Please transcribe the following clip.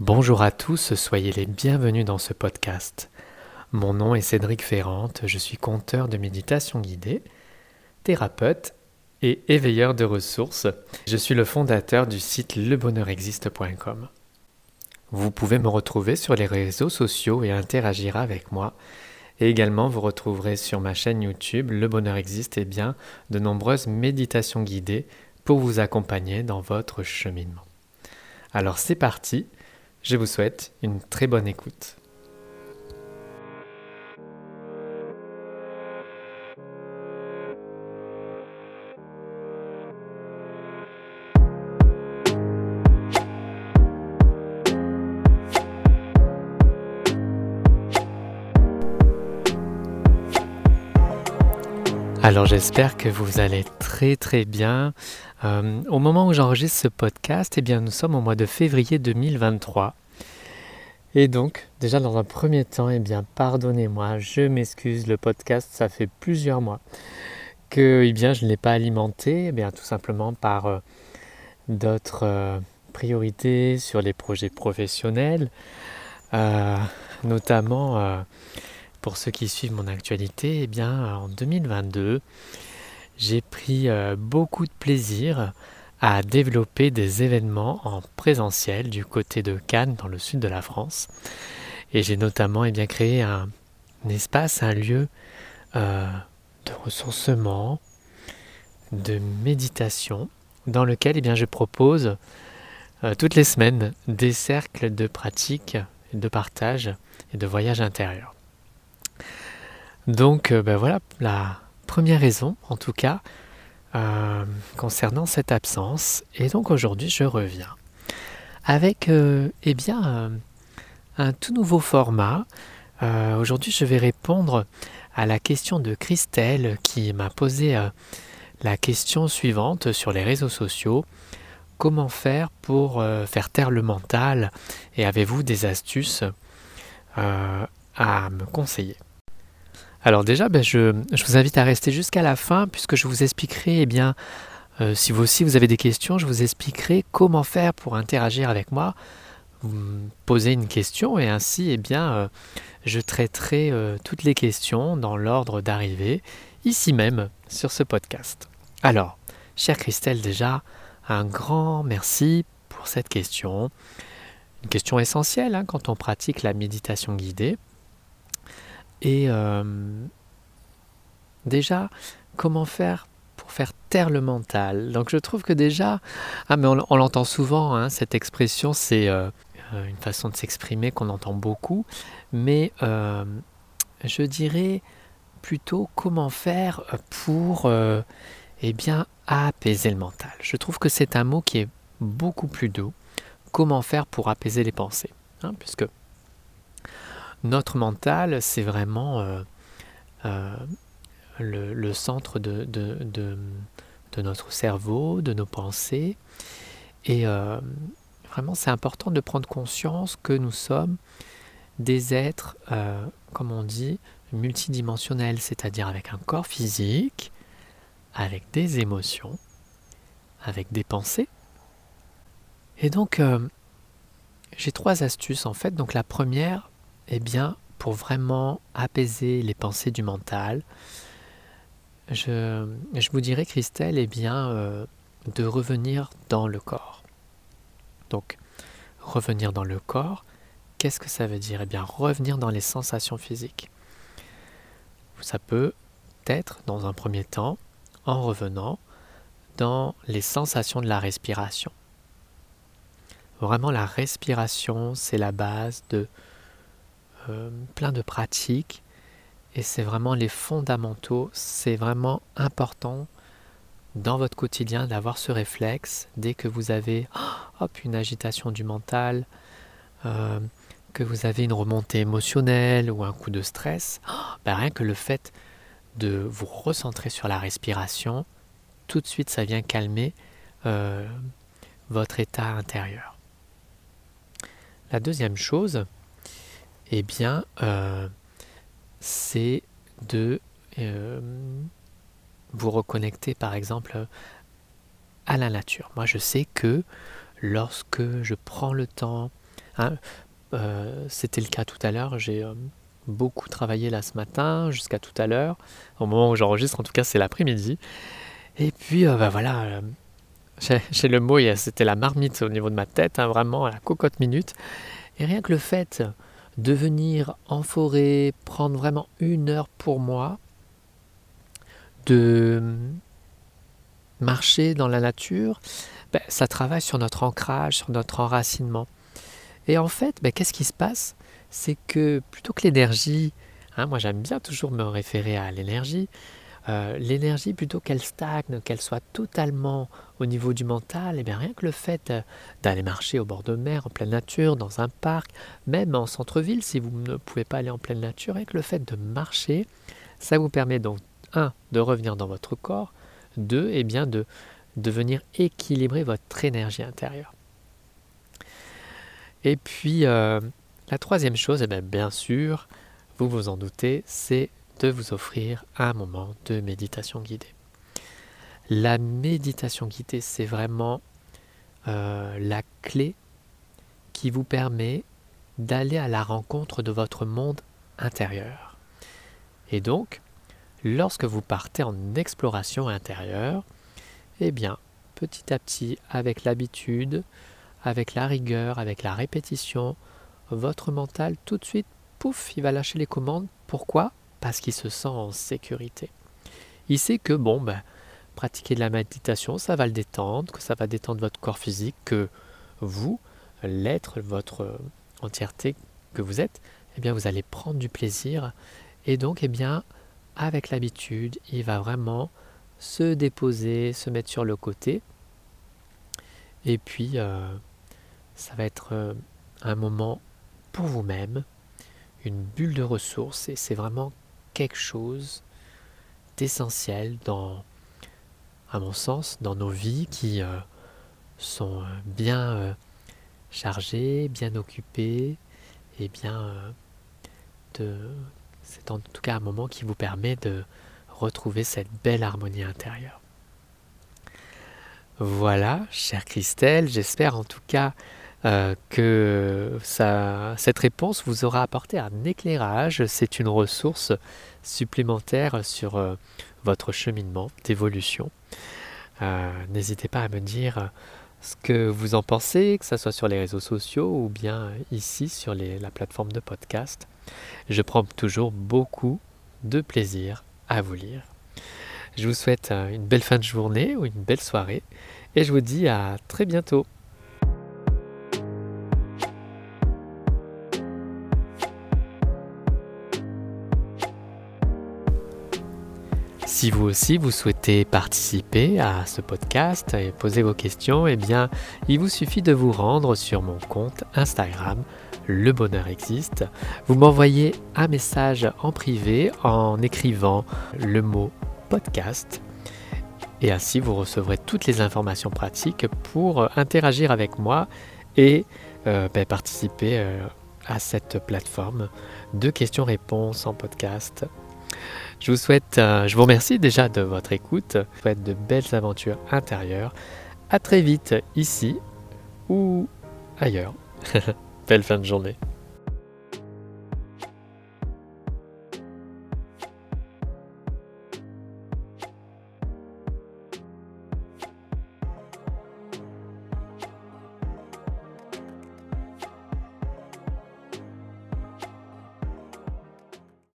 Bonjour à tous, soyez les bienvenus dans ce podcast. Mon nom est Cédric Ferrante, je suis conteur de méditation guidée, thérapeute et éveilleur de ressources. Je suis le fondateur du site lebonheurexiste.com. Vous pouvez me retrouver sur les réseaux sociaux et interagir avec moi. Et également, vous retrouverez sur ma chaîne YouTube Le Bonheur Existe et bien de nombreuses méditations guidées pour vous accompagner dans votre cheminement. Alors c'est parti, je vous souhaite une très bonne écoute. Alors j'espère que vous allez très très bien. Euh, au moment où j'enregistre ce podcast, eh bien nous sommes au mois de février 2023. Et donc, déjà dans un premier temps, eh bien pardonnez-moi, je m'excuse, le podcast, ça fait plusieurs mois que eh bien, je ne l'ai pas alimenté, eh bien tout simplement par euh, d'autres euh, priorités sur les projets professionnels, notamment pour ceux qui suivent mon actualité, eh bien, en 2022, j'ai pris euh, beaucoup de plaisir à développer des événements en présentiel du côté de Cannes, dans le sud de la France. Et j'ai notamment eh bien, créé un, espace, un lieu euh, de ressourcement, de méditation, dans lequel eh bien, je propose euh, toutes les semaines des cercles de pratique, de partage et de voyage intérieur. Donc euh, ben voilà la première raison en tout cas euh, concernant cette absence. Et donc aujourd'hui je reviens avec euh, eh bien un tout nouveau format. aujourd'hui je vais répondre à la question de Christelle qui m'a posé la question suivante sur les réseaux sociaux. Comment faire pour faire taire le mental? Et avez-vous des astuces à me conseiller? Alors déjà, ben, je, vous invite à rester jusqu'à la fin puisque je vous expliquerai, eh bien, euh, si vous aussi vous avez des questions, je vous expliquerai comment faire pour interagir avec moi. Posez une question et ainsi, eh bien, euh, je traiterai euh, toutes les questions dans l'ordre d'arrivée, ici même, sur ce podcast. Alors, chère Christelle, déjà, un grand merci pour cette question. Une question essentielle hein, quand on pratique la méditation guidée. Et euh, déjà, comment faire pour faire taire le mental? Donc je trouve que déjà, ah mais on, l'entend souvent, hein, cette expression, c'est euh, euh, une façon de s'exprimer qu'on entend beaucoup, mais je dirais plutôt comment faire pour eh bien, apaiser le mental. Je trouve que c'est un mot qui est beaucoup plus doux. Comment faire pour apaiser les pensées hein, Puisque notre mental, c'est vraiment euh, euh, le, centre de, notre cerveau, de nos pensées. Et euh, vraiment, c'est important de prendre conscience que nous sommes des êtres, comme on dit, multidimensionnels, c'est-à-dire avec un corps physique, avec des émotions, avec des pensées. Et donc, j'ai trois astuces en fait. Donc la première, eh bien, pour vraiment apaiser les pensées du mental, je, vous dirais, Christelle, eh bien, euh, de revenir dans le corps. Donc, revenir dans le corps, qu'est-ce que ça veut dire? Eh bien, revenir dans les sensations physiques. Ça peut être, dans un premier temps, en revenant dans les sensations de la respiration. Vraiment, la respiration, c'est la base de euh, plein de pratiques et c'est vraiment les fondamentaux. C'est vraiment important dans votre quotidien d'avoir ce réflexe dès que vous avez hop, une agitation du mental, euh, que vous avez une remontée émotionnelle ou un coup de stress, ben rien que le fait de vous recentrer sur la respiration, tout de suite ça vient calmer euh, votre état intérieur. La deuxième chose, eh bien, euh, c'est de euh, vous reconnecter, par exemple, à la nature. Moi, je sais que lorsque je prends le temps Hein. Euh, c'était le cas tout à l'heure. J'ai beaucoup travaillé là ce matin, jusqu'à tout à l'heure. Au moment où j'enregistre, en tout cas, c'est l'après-midi. Et puis, bah voilà, j'ai le mot, c'était la marmite au niveau de ma tête, hein, vraiment à la cocotte minute. Et rien que le fait de venir en forêt, prendre vraiment une heure pour moi, de marcher dans la nature, ben, ça travaille sur notre ancrage, sur notre enracinement. Et en fait, ben, qu'est-ce qui se passe? C'est que plutôt que l'énergie, hein, moi j'aime bien toujours me référer à l'énergie, euh, l'énergie, plutôt qu'elle stagne, qu'elle soit totalement au niveau du mental, et eh bien rien que le fait euh, d'aller marcher au bord de mer, en pleine nature, dans un parc, même en centre-ville, si vous ne pouvez pas aller en pleine nature, rien que le fait de marcher, ça vous permet donc, un, de revenir dans votre corps, deux, et eh bien de, de venir équilibrer votre énergie intérieure. Et puis, euh, la troisième chose, et eh bien, bien sûr, vous vous en doutez, c'est de vous offrir un moment de méditation guidée. La méditation guidée, c'est vraiment euh, la clé qui vous permet d'aller à la rencontre de votre monde intérieur. Et donc, lorsque vous partez en exploration intérieure, eh bien, petit à petit, avec l'habitude, avec la rigueur, avec la répétition, votre mental, tout de suite, pouf, il va lâcher les commandes. Pourquoi? Parce qu'il se sent en sécurité. Il sait que bon, ben, pratiquer de la méditation, ça va le détendre, que ça va détendre votre corps physique, que vous, l'être, votre entièreté que vous êtes, eh bien vous allez prendre du plaisir et donc eh bien avec l'habitude, il va vraiment se déposer, se mettre sur le côté et puis euh, ça va être euh, un moment pour vous-même, une bulle de ressources et c'est vraiment quelque chose d'essentiel dans, à mon sens, dans nos vies qui euh, sont euh, bien euh, chargées, bien occupées, et bien de, c'est en tout cas un moment qui vous permet de retrouver cette belle harmonie intérieure. Voilà, chère Christelle, j'espère en tout cas euh, que cette réponse vous aura apporté un éclairage. C'est une ressource supplémentaire sur euh, votre cheminement d'évolution. Euh, n'hésitez pas à me dire ce que vous en pensez, que ce soit sur les réseaux sociaux ou bien ici sur la plateforme de podcast. Je prends toujours beaucoup de plaisir à vous lire. Je vous souhaite une belle fin de journée ou une belle soirée et je vous dis à très bientôt. Si vous aussi vous souhaitez participer à ce podcast et poser vos questions, eh bien, il vous suffit de vous rendre sur mon compte Instagram Le Bonheur Existe. Vous m'envoyez un message en privé en écrivant le mot podcast et ainsi vous recevrez toutes les informations pratiques pour interagir avec moi et euh, ben, participer euh, à cette plateforme de questions-réponses en podcast je vous souhaite, euh, je vous remercie déjà de votre écoute. Je vous souhaite de belles aventures intérieures. À très vite ici ou ailleurs. Belle fin de journée.